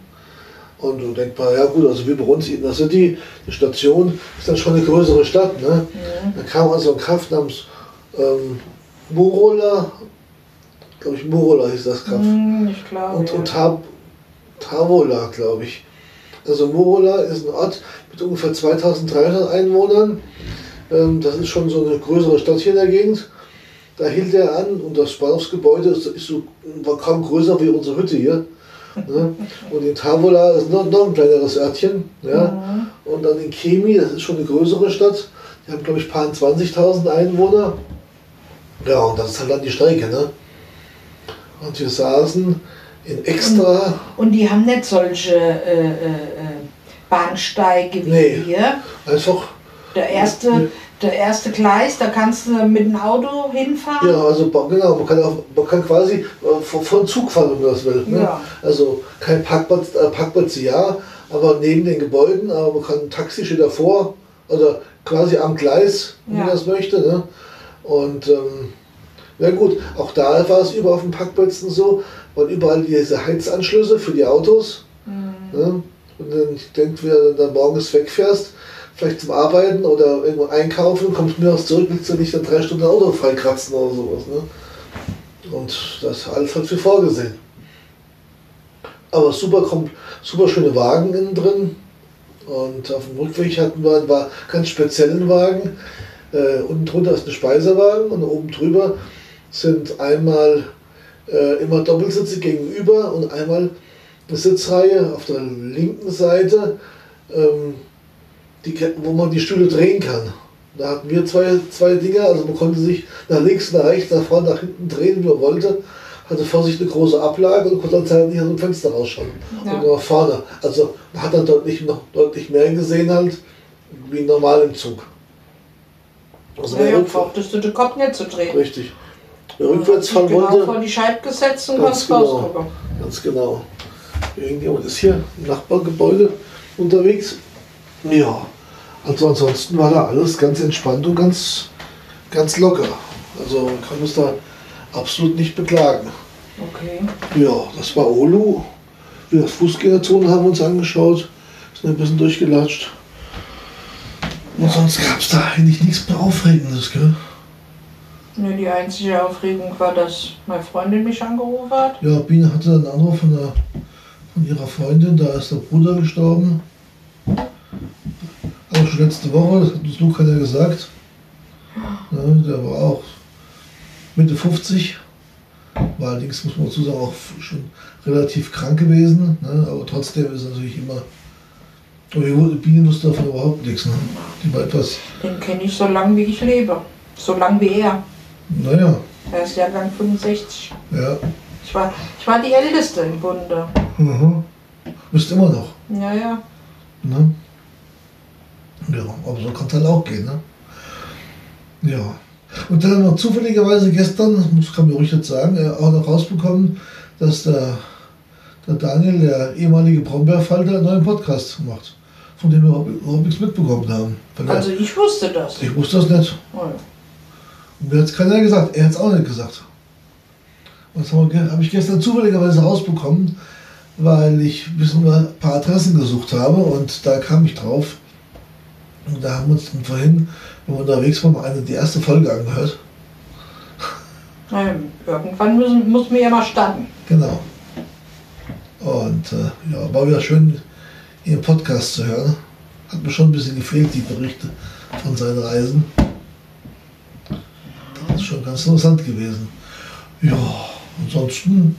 Und du denkst mal, ja gut, also wie bei uns in der City, die Station ist dann schon eine größere Stadt. Ne? Da kam also ein Kraft namens ähm, Murola, glaube ich, Murola hieß das Kraft. Hm, ich glaube. Und, ja. und Tab Tavola, glaube ich. Also Murola ist ein Ort mit ungefähr 2300 Einwohnern. Ähm, das ist schon so eine größere Stadt hier in der Gegend. Da hielt er an und das Bahnhofsgebäude ist, ist so, war kaum größer wie unsere Hütte hier. Ne? Und in Tavola ist noch, noch ein kleineres Örtchen. Ja? Und dann in Kemi, das ist schon eine größere Stadt. Die haben, glaube ich, paar 20.000 Einwohner. Ja, und das ist halt dann die Strecke. Ne? Und wir saßen in extra. Und die haben nicht solche äh, äh, äh, Bahnsteige wie Nee. hier. Einfach, Der erste, der erste Gleis, da kannst du mit dem Auto hinfahren. ja, also genau, man kann, auch, man kann quasi äh, von, von Zug fahren, wenn man das will. Ne? Ja. Also kein Parkplatz, äh, Parkplätze ja, aber neben den Gebäuden, aber man kann ein Taxi steht davor oder quasi am Gleis, wenn Ja. man das möchte. Ne? Und ähm, ja gut, auch da war es überall auf den Parkplätzen so, waren überall diese Heizanschlüsse für die Autos. Ne? Und dann, ich denke, wenn du dann morgens wegfährst, vielleicht zum Arbeiten oder irgendwo einkaufen, kommst mittags zurück, willst du nicht dann drei Stunden Auto freikratzen oder sowas. Ne? Und das alles halt für vorgesehen. Aber super, super schöne Wagen innen drin. Und auf dem Rückweg hatten wir einen ganz speziellen Wagen. Äh, unten drunter ist ein Speisewagen und oben drüber sind einmal äh, immer Doppelsitze gegenüber und einmal eine Sitzreihe auf der linken Seite, ähm, die, wo man die Stühle drehen kann. Da hatten wir zwei, zwei Dinger, also man konnte sich nach links, nach rechts, nach vorne, nach hinten drehen, wie man wollte. Hatte vor sich eine große Ablage und konnte dann zeitlich aus dem Fenster rausschauen. Ja. Und nach vorne. Also man hat dann deutlich, noch deutlich mehr gesehen halt, wie normal im Zug. Also ja, brauchtest du den Kopf nicht zu drehen. Richtig. Rückwärts fahren genau wollte. vor die Scheibe gesetzt und ganz genau, Ganz genau. Irgendjemand ist hier im Nachbargebäude unterwegs. Ja, also ansonsten war da alles ganz entspannt und ganz, ganz locker. Also man kann uns da absolut nicht beklagen. Okay. Ja, das war Olu. Wir Fußgängerzone haben uns angeschaut, sind ein bisschen durchgelatscht. Und sonst gab es da eigentlich nichts mehr Aufregendes, gell? Ne, die einzige Aufregung war, dass meine Freundin mich angerufen hat. Ja, Biene hatte einen Anruf von, der, von ihrer Freundin, da ist der Bruder gestorben. Auch schon letzte Woche, das hat uns Luke ja gesagt. Ja, der war auch Mitte 50. War allerdings, muss man dazu sagen, auch schon relativ krank gewesen. Ne? Aber trotzdem ist natürlich immer. Aber die Biene wusste davon überhaupt nichts. Ne? Die war etwas. Den kenne ich so lange, wie ich lebe. So lange wie er. Naja. Er ist Jahrgang 65. Ja. Ich war, ich war die Älteste im Bunde. Mhm. Bist immer noch. Ja, ja. Ne? Ja, aber so kann es halt auch gehen, ne? Ja. Und dann haben wir zufälligerweise gestern, das kann man ruhig jetzt sagen, äh, auch noch rausbekommen, dass der, der Daniel, der ehemalige Brombeerfalter, einen neuen Podcast macht, von dem wir überhaupt nichts mitbekommen haben. Also ich wusste das. Ich wusste das nicht. Oh ja. Mir hat es keiner gesagt, er hat es auch nicht gesagt. Und das habe hab ich gestern zufälligerweise rausbekommen, weil ich ein paar Adressen gesucht habe und da kam ich drauf. Und da haben wir uns dann vorhin, wenn wir unterwegs waren, eine, die erste Folge angehört. Irgendwann müssen, muss mir ja mal starten. Genau. Und äh, ja, war wieder schön, ihren Podcast zu hören. Hat mir schon ein bisschen gefehlt, die Berichte von seinen Reisen. Das ist schon ganz interessant gewesen. Ja, ansonsten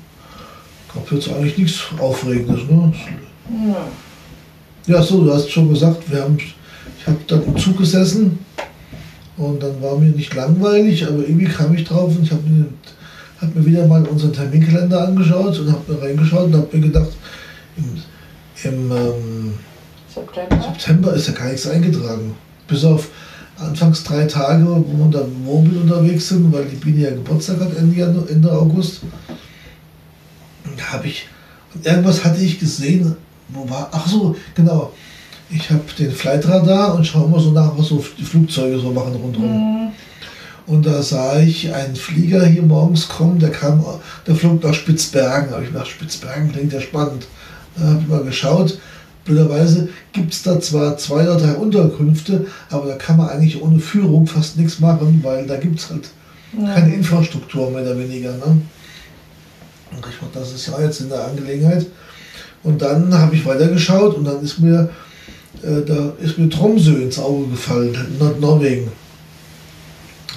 gab es jetzt eigentlich nichts Aufregendes. Ne? Ja. ja, so, du hast schon gesagt, wir haben ich habe dann im Zug gesessen und dann war mir nicht langweilig, aber irgendwie kam ich drauf und ich habe mir, hab mir wieder mal unseren Terminkalender angeschaut und habe mir reingeschaut und habe mir gedacht, im, im ähm, September? September ist ja gar nichts eingetragen. Bis auf anfangs drei Tage, wo wir unter Mobil unterwegs sind, weil die Biene ja Geburtstag hat Ende, Ende August. Da habe ich, irgendwas hatte ich gesehen, wo war, ach so, genau, ich habe den Flightradar und schaue immer so nach, was so die Flugzeuge so machen rundherum. Mhm. Und da sah ich einen Flieger hier morgens kommen, der kam, der flog nach Spitzbergen. Da habe ich gedacht, Spitzbergen klingt ja spannend. Da habe ich mal geschaut. Blöderweise gibt es da zwar zwei oder drei Unterkünfte, aber da kann man eigentlich ohne Führung fast nichts machen, weil da gibt es halt ja. keine Infrastruktur mehr oder weniger. Ne? Und ich dachte, das ist ja jetzt in der Angelegenheit. Und dann habe ich weitergeschaut und dann ist mir äh, da ist mir Tromsø ins Auge gefallen, in Nordnorwegen.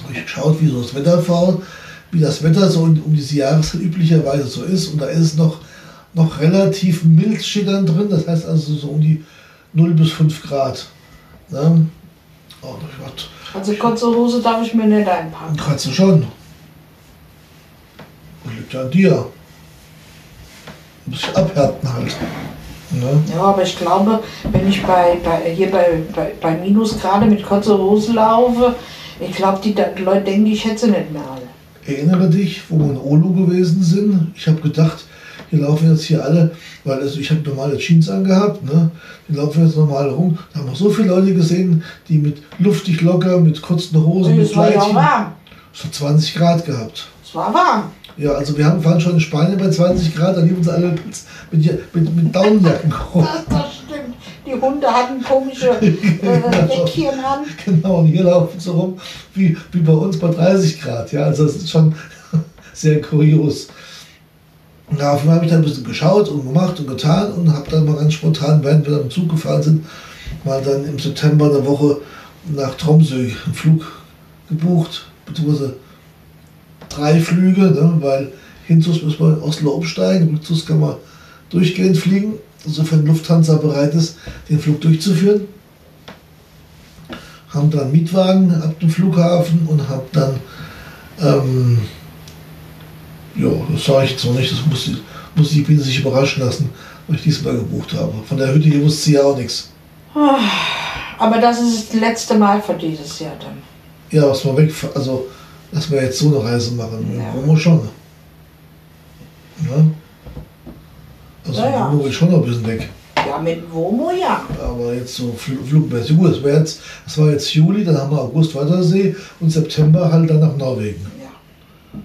Habe ich geschaut, wie so das Wetter war, wie das Wetter so um diese Jahreszeit üblicherweise so ist. Und da ist es noch, noch relativ mild steht dann drin, das heißt also so um die 0 bis 5 Grad. Ne? Oh, also kurze Hose darf ich mir nicht einpacken. Kannst du schon. Das liegt ja an dir. Ein bisschen abhärten halt. Ne? Ja, aber ich glaube, wenn ich bei, bei hier bei, bei, bei Minusgrade mit kurzer Hose laufe, ich glaube, die, die, Leute denken, ich hätte sie nicht mehr alle. Erinnere dich, wo wir in Olu gewesen sind. Ich habe gedacht, hier laufen jetzt hier alle, weil also ich habe normale Jeans angehabt, ne? Die laufen jetzt normal rum. Da haben wir so viele Leute gesehen, die mit luftig locker, mit kurzen Hosen, mit Kleidchen. Es war ja warm. Es hat 20 Grad gehabt. Es war warm. Ja, also wir haben, waren schon in Spanien bei 20 Grad, da lieben uns alle mit, mit, mit Daunenjacken rum. Das, das stimmt. Die Hunde hatten komische [LAUGHS] äh, Deckchen an. Genau, und hier laufen sie rum wie, wie bei uns bei 30 Grad. Ja, also das ist schon [LAUGHS] sehr kurios. Und daraufhin habe ich dann ein bisschen geschaut und gemacht und getan und habe dann mal ganz spontan, während wir im Zug gefahren sind, mal dann im September eine Woche nach Tromsø einen Flug gebucht, beziehungsweise drei Flüge, ne, weil Hinzus müssen wir in Oslo umsteigen, Rückzus kann man durchgehend fliegen, insofern Lufthansa bereit ist, den Flug durchzuführen. Haben dann Mietwagen ab dem Flughafen und haben dann, ähm, ja, das sage ich jetzt noch nicht, das muss, muss die Biene sich überraschen lassen, was ich diesmal gebucht habe. Von der Hütte hier wusste sie ja auch nichts. Aber das ist das letzte Mal für dieses Jahr dann. Ja, was wir weg, also, dass wir jetzt so eine Reise machen, Ja. wollen wir schon. Ja? Also, Ja, ja. ja, will schon noch ein bisschen weg. Ja, mit Womo ja. Aber jetzt so fl flugmäßig. Gut, das, wär jetzt, das war jetzt Juli, dann haben wir August Weitersee und September halt dann nach Norwegen. ja.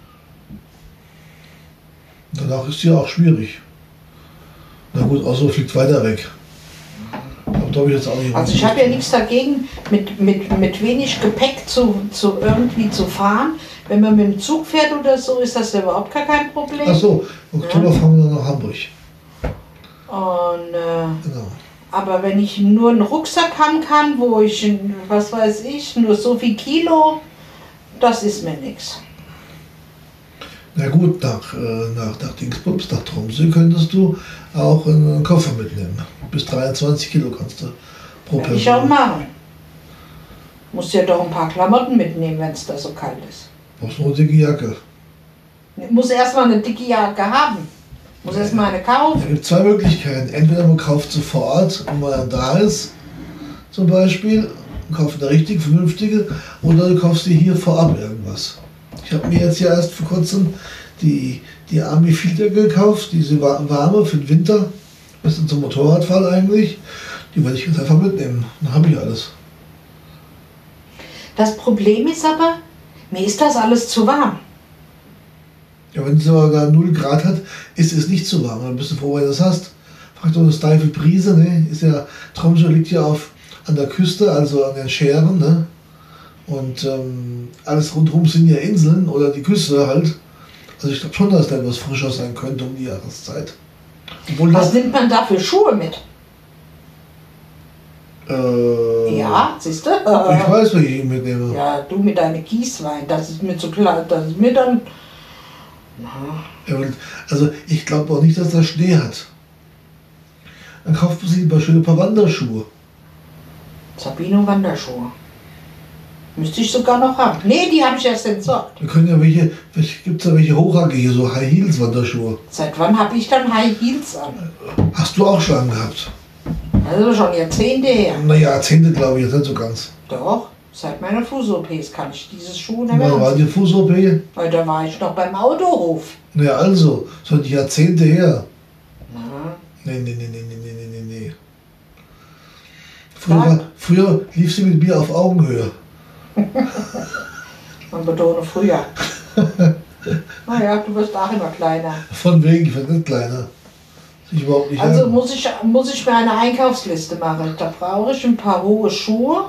Danach ist ja auch schwierig. Na gut, Oslo fliegt weiter weg. Aber da habe ich jetzt auch nicht Also ich habe ja nichts dagegen, mit, mit, mit wenig Gepäck zu, zu irgendwie zu fahren. Wenn man mit dem Zug fährt oder so, ist das ja überhaupt gar kein Problem. Ach so, im Oktober fahren wir nach Hamburg. Und, äh, Genau. aber wenn ich nur einen Rucksack haben kann, wo ich, was weiß ich, nur so viel Kilo, das ist mir nichts. Na gut, nach, äh, nach, nach Dingsbums, nach Tromsø könntest du auch einen Koffer mitnehmen. Bis 23 Kilo kannst du pro Kann ich auch Person. machen. Musst ja doch ein paar Klamotten mitnehmen, wenn es da so kalt ist. Brauchst nur eine dicke Jacke. Muss erstmal eine dicke Jacke haben. Muss erstmal eine kaufen. gibt es zwei Möglichkeiten. Entweder man kauft sie vor Ort, wenn man dann da ist, zum Beispiel, und kauft eine richtig vernünftige, oder du kaufst dir hier vorab irgendwas. Ich habe mir jetzt ja erst vor kurzem die, die Army Filter gekauft, diese wa- warme für den Winter. Ist zum Motorradfahren eigentlich. Die werde ich jetzt einfach mitnehmen. Dann habe ich alles. Das Problem ist aber, mir ist das alles zu warm. Ja, wenn es aber da 0 Grad hat, ist es nicht so warm. Dann bist du froh, wenn du das hast. Fragt doch eine steife Brise, ne? Ist ja, Tromsø liegt ja auf, an der Küste, also an den Scheren, ne? Und ähm, alles rundherum sind ja Inseln oder die Küste halt. Also ich glaube schon, dass da etwas frischer sein könnte um die Jahreszeit. Obwohl Was das, nimmt man da für Schuhe mit? äh, Ja, siehst du? Ich weiß, welche ich mitnehme. Ja, du mit deinem Gießwein, das ist mir zu klar, das ist mir dann. Will- Also ich glaube auch nicht, dass er Schnee hat. Dann kauft man sich ein paar schöne paar Wanderschuhe. Sabino Wanderschuhe. Müsste ich sogar noch haben. Nee, die habe ich erst entsorgt. Wir können ja welche, gibt es da welche hochhackige, so High Heels Wanderschuhe. Seit wann habe ich dann High Heels an? Hast du auch schon angehabt? Also schon Jahrzehnte her. Na ja, Jahrzehnte glaube ich jetzt nicht so ganz. Doch, seit meiner Fuß-OPs kann ich diese Schuhe nicht mehr. War die Fuß-OP? Weil da war ich noch beim Autohof. Na ja, also, schon Jahrzehnte her. Na. Nee, nee, nee, nee, nee, nee, nee, nee. Früher, früher lief sie mit mir auf Augenhöhe. [LAUGHS] man betone früher. [LAUGHS] naja, du wirst auch immer kleiner. Von wegen, ich werde nicht kleiner. Ich überhaupt nicht Also muss ich, muss ich mir eine Einkaufsliste machen. Da brauche ich ein paar hohe Schuhe.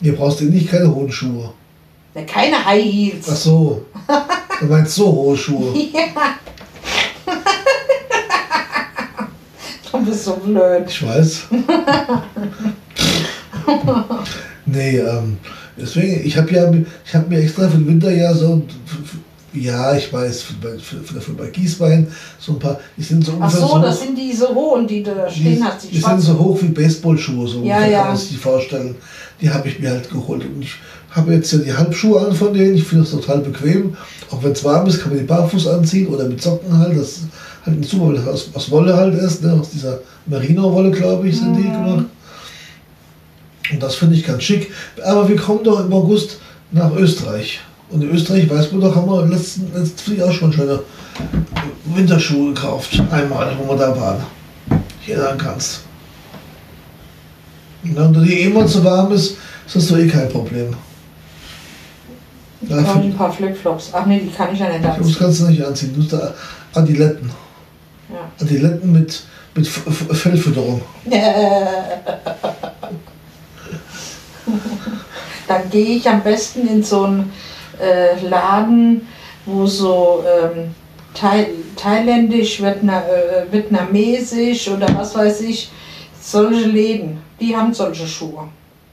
Ihr brauchst eben nicht keine hohen Schuhe. Ne, keine High Heels. Ach so. Du meinst so hohe Schuhe. [LAUGHS] Ja. du bist so blöd. Ich weiß. nee, ähm, deswegen, ich habe ja, ich habe mir extra für den Winter ja so, ja, ich weiß, für, für bei Gießwein so ein paar, die sind so Ach ungefähr so, das sind diese hohen, die du da die, stehen hast. die Die sind so hoch wie Baseballschuhe, so Ja, ja. kann man sich die vorstellen. Die habe ich mir halt geholt. Und ich habe jetzt ja die Halbschuhe an von denen. Ich finde das total bequem. Auch wenn es warm ist, kann man die barfuß anziehen oder mit Socken halt. Das ist halt ein super, weil das aus, aus Wolle halt ist. Ne? Aus dieser Merino-Wolle, glaube ich, sind die Mhm. Und das finde ich ganz schick. Aber wir kommen doch im August nach Österreich. Und in Österreich, weiß man doch, haben wir letzten, letzten Frühjahr auch schon schöne Winterschuhe gekauft. Einmal, wo wir da waren. Hier dann kannst. Und wenn die immer zu warm ist, ist das doch eh kein Problem. Ich für, ein paar Flipflops. Ach nee, die kann ich ja nicht das anziehen. kannst du nicht anziehen. Du musst da Adiletten. Ja. Adiletten mit, mit Fellfütterung. [LAUGHS] [LAUGHS] Dann gehe ich am besten in so einen äh, Laden, wo so ähm, Thai thailändisch, Vietna äh, vietnamesisch oder was weiß ich, solche Läden, die haben solche Schuhe.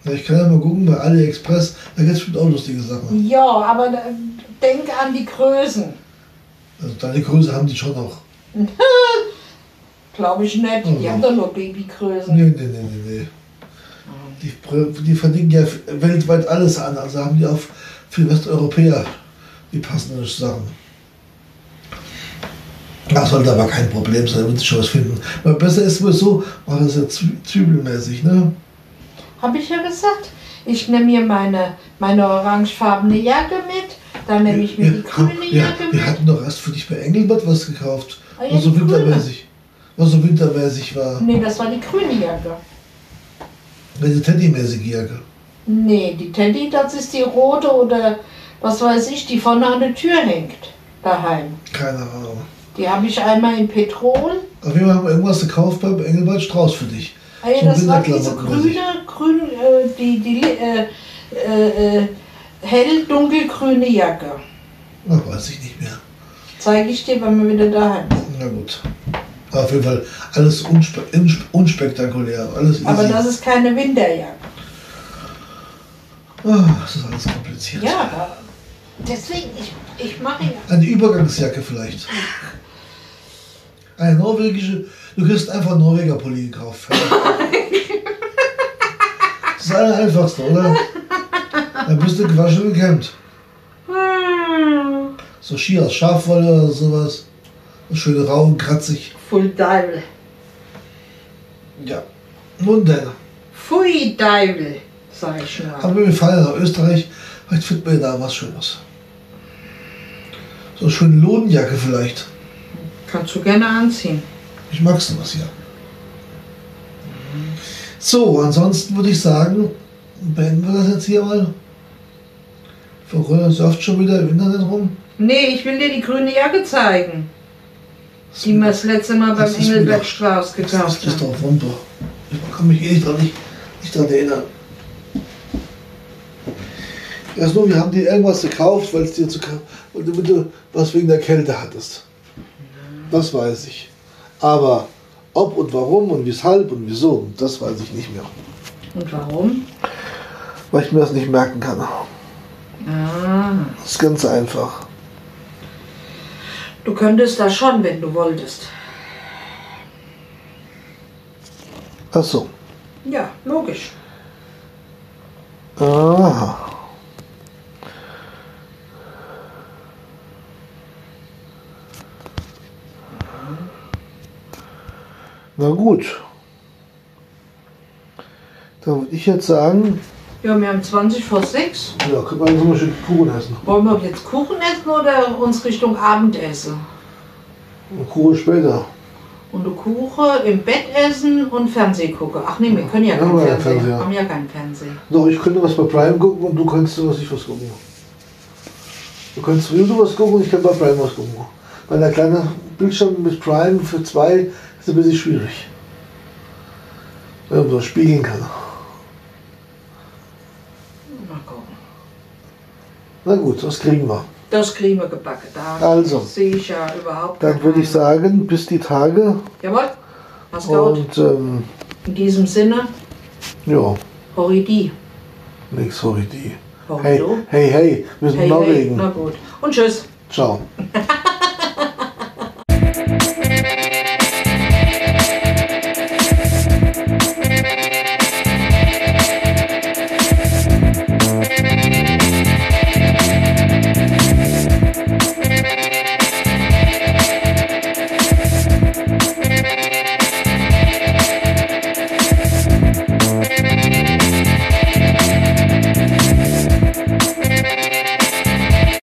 Ich kann ja mal gucken bei AliExpress, da gibt es bestimmt auch lustige Sachen. Ja, aber äh, denk an die Größen. Also deine Größe haben die schon noch. [LAUGHS] Glaube ich nicht. Die Mhm. haben doch nur Babygrößen. Nee, nee, nee, nee, nee. Die, die verdienen ja weltweit alles an, also haben die auch für Westeuropäer die passenden Sachen. Das sollte aber kein Problem sein, wird sich schon was finden. Weil besser ist wohl so, war das ja zü- zwiebelmäßig, ne? Habe ich ja gesagt. Ich nehme mir meine, meine orangefarbene Jacke mit. Dann nehme ich mir die grüne ja, Jacke wir mit. hatten doch erst für dich bei Engelbert was gekauft. Ah, ja, was so wintermäßig. Was so wintermäßig war. Nee, das war die grüne Jacke. Diese Teddymäßige Jacke. Nee, die Teddy, das ist die rote oder was weiß ich, die vorne an der Tür hängt. Daheim. Keine Ahnung. Die habe ich einmal in Petrol. Auf jeden Fall haben wir irgendwas gekauft beim Engelbert Strauß für dich. Ah ja, das war diese grüne, grün, äh, die, die äh, äh, äh, hell dunkelgrüne Jacke. Ach, weiß ich nicht mehr. Zeige ich dir, wenn wir wieder daheim sind. Na gut. Aber auf jeden Fall alles unspe inspe- unspektakulär. Alles easy. Aber das ist keine Winterjacke. Ah, das ist alles kompliziert. Ja, da, deswegen, ich, ich mache ja. Eine Übergangsjacke vielleicht. Eine norwegische. Du kriegst einfach einen Norweger Pulli gekauft. Das ist das Allereinfachste, oder? Dann bist du gewaschen und gekämmt. So Ski aus Schafwolle oder sowas. Schön rau und kratzig. Full Deibel. Ja. Nun denn. Pfui Deibel, sag ich nur. Aber wir fahren ja nach Österreich. Vielleicht finden wir da was Schönes. So eine schöne Lodenjacke vielleicht. Kannst du gerne anziehen. Ich mag sowas hier. So, ansonsten würde ich sagen, beenden wir das jetzt hier mal. Verrückt surft schon wieder im Internet rum. Nee, ich will dir die grüne Jacke zeigen, die wir das letzte Mal beim Engelbert doch- Strauß Das gekauft ist haben. doch Wumpe. Ich kann mich eh nicht dran, nicht, nicht dran erinnern. Erst nur, wir haben dir irgendwas gekauft, weil es dir zu ka- weil du was wegen der Kälte hattest. Das weiß ich. Aber ob und warum und weshalb und wieso, das weiß ich nicht mehr. Und warum? Weil ich mir das nicht merken kann. Ah, Das ist ganz einfach. Du könntest das schon, wenn du wolltest. Ach so. Ja, logisch. Aha. Na gut. Dann würde ich jetzt sagen, Ja, wir haben 20 vor 6. ja, können wir mal schön Kuchen essen. Wollen wir jetzt Kuchen essen oder uns Richtung Abendessen? Und Kuchen später. Und eine Kuchen im Bett essen und Fernseh gucken. Ach nee, wir können ja Ja, keinen wir haben Fernseher. Fernseher. haben ja keinen Fernseher. Doch, ich könnte was bei Prime gucken und du kannst was ich was gucken. Du kannst YouTube was gucken und ich kann bei Prime was gucken. Weil der kleine Bildschirm mit Prime für zwei ist ein bisschen schwierig. Wenn man so spiegeln kann. Mal gucken. Na gut, das kriegen wir. Das kriegen wir gebacken. Da Also. sehe ich ja überhaupt Dann würde ich sagen, bis die Tage. Jawohl. Mach's gut. Und ähm, In diesem Sinne, ja, Horidi. nix Horidi. Hey, hey, hey, wir sind Hey, in hey, Norwegen. na gut. Und tschüss. Ciao. [LAUGHS]